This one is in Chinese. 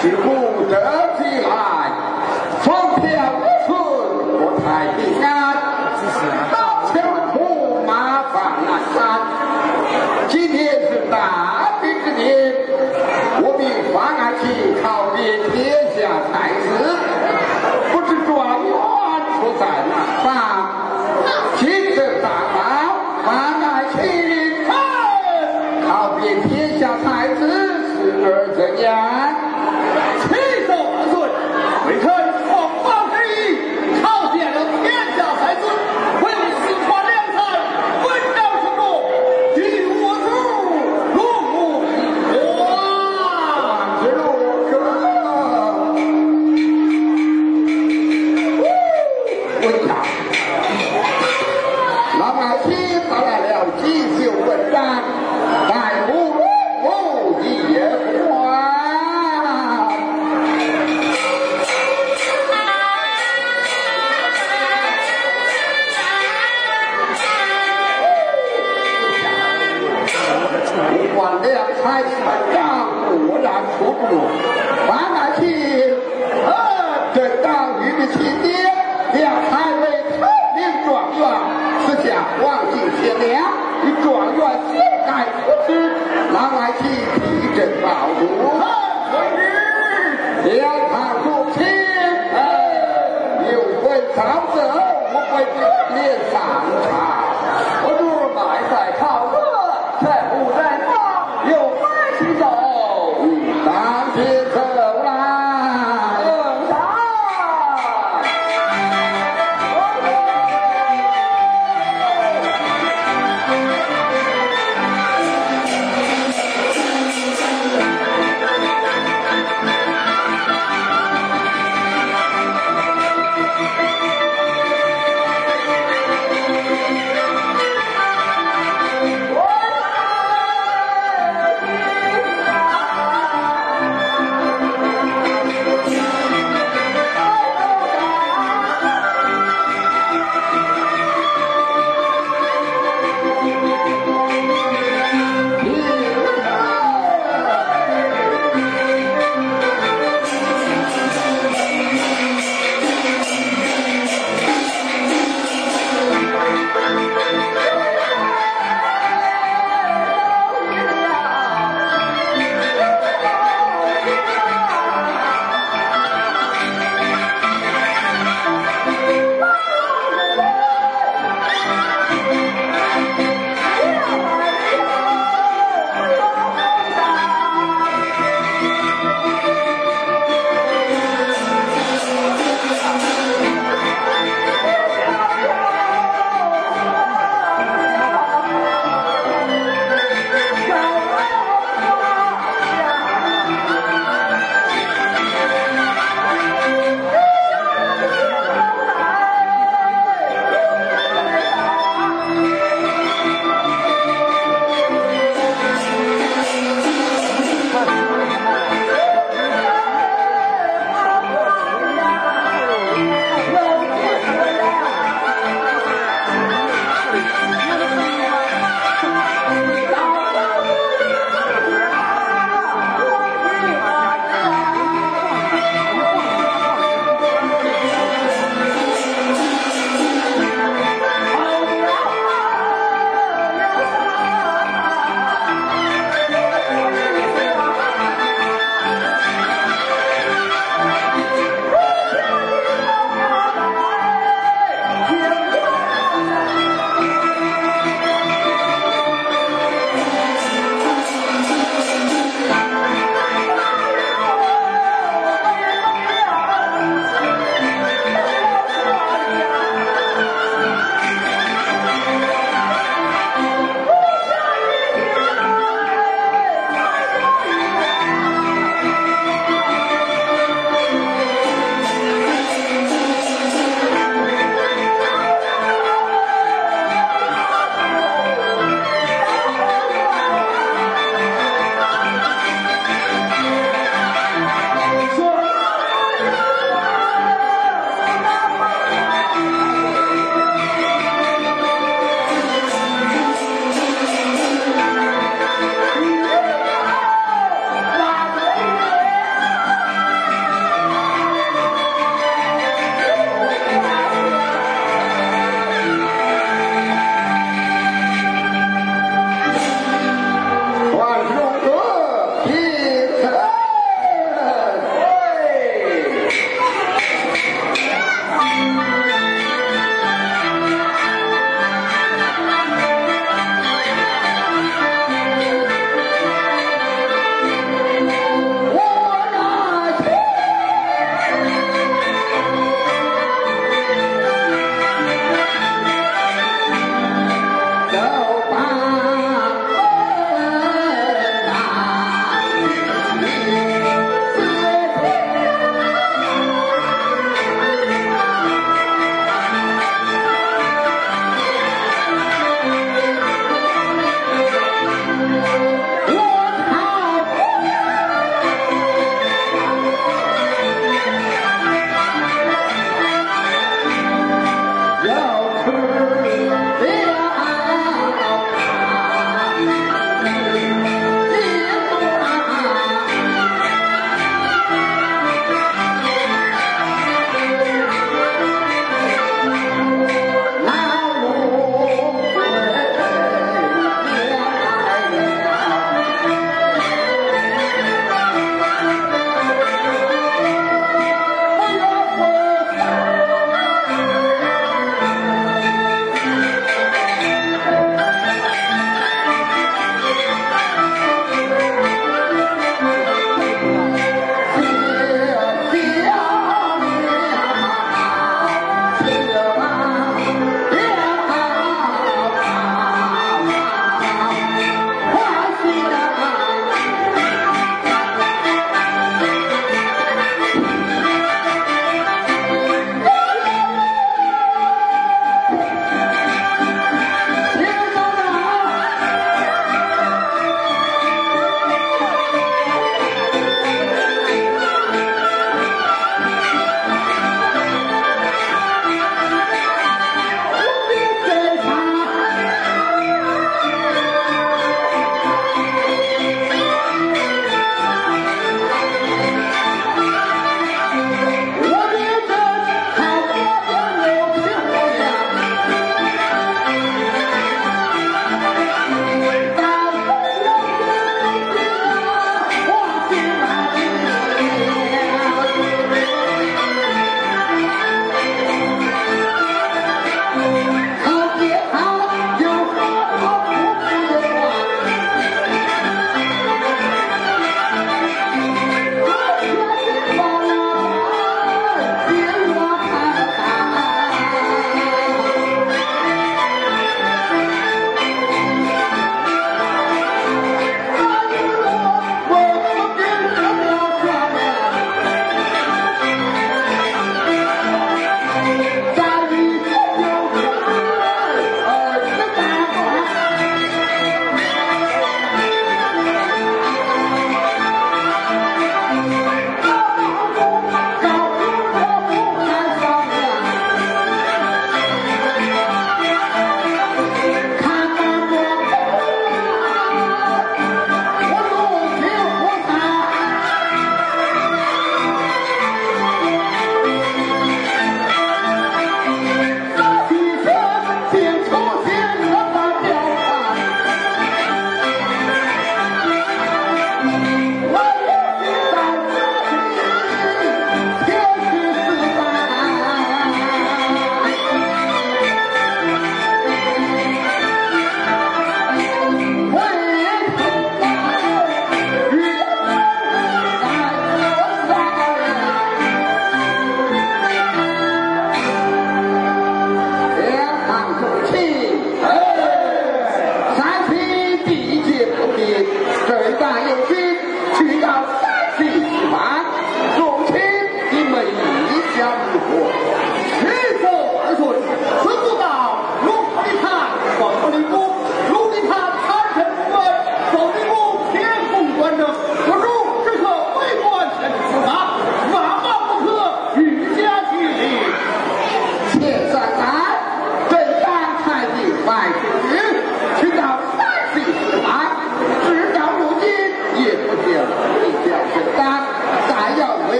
是不得其爱，方天顺，我太帝。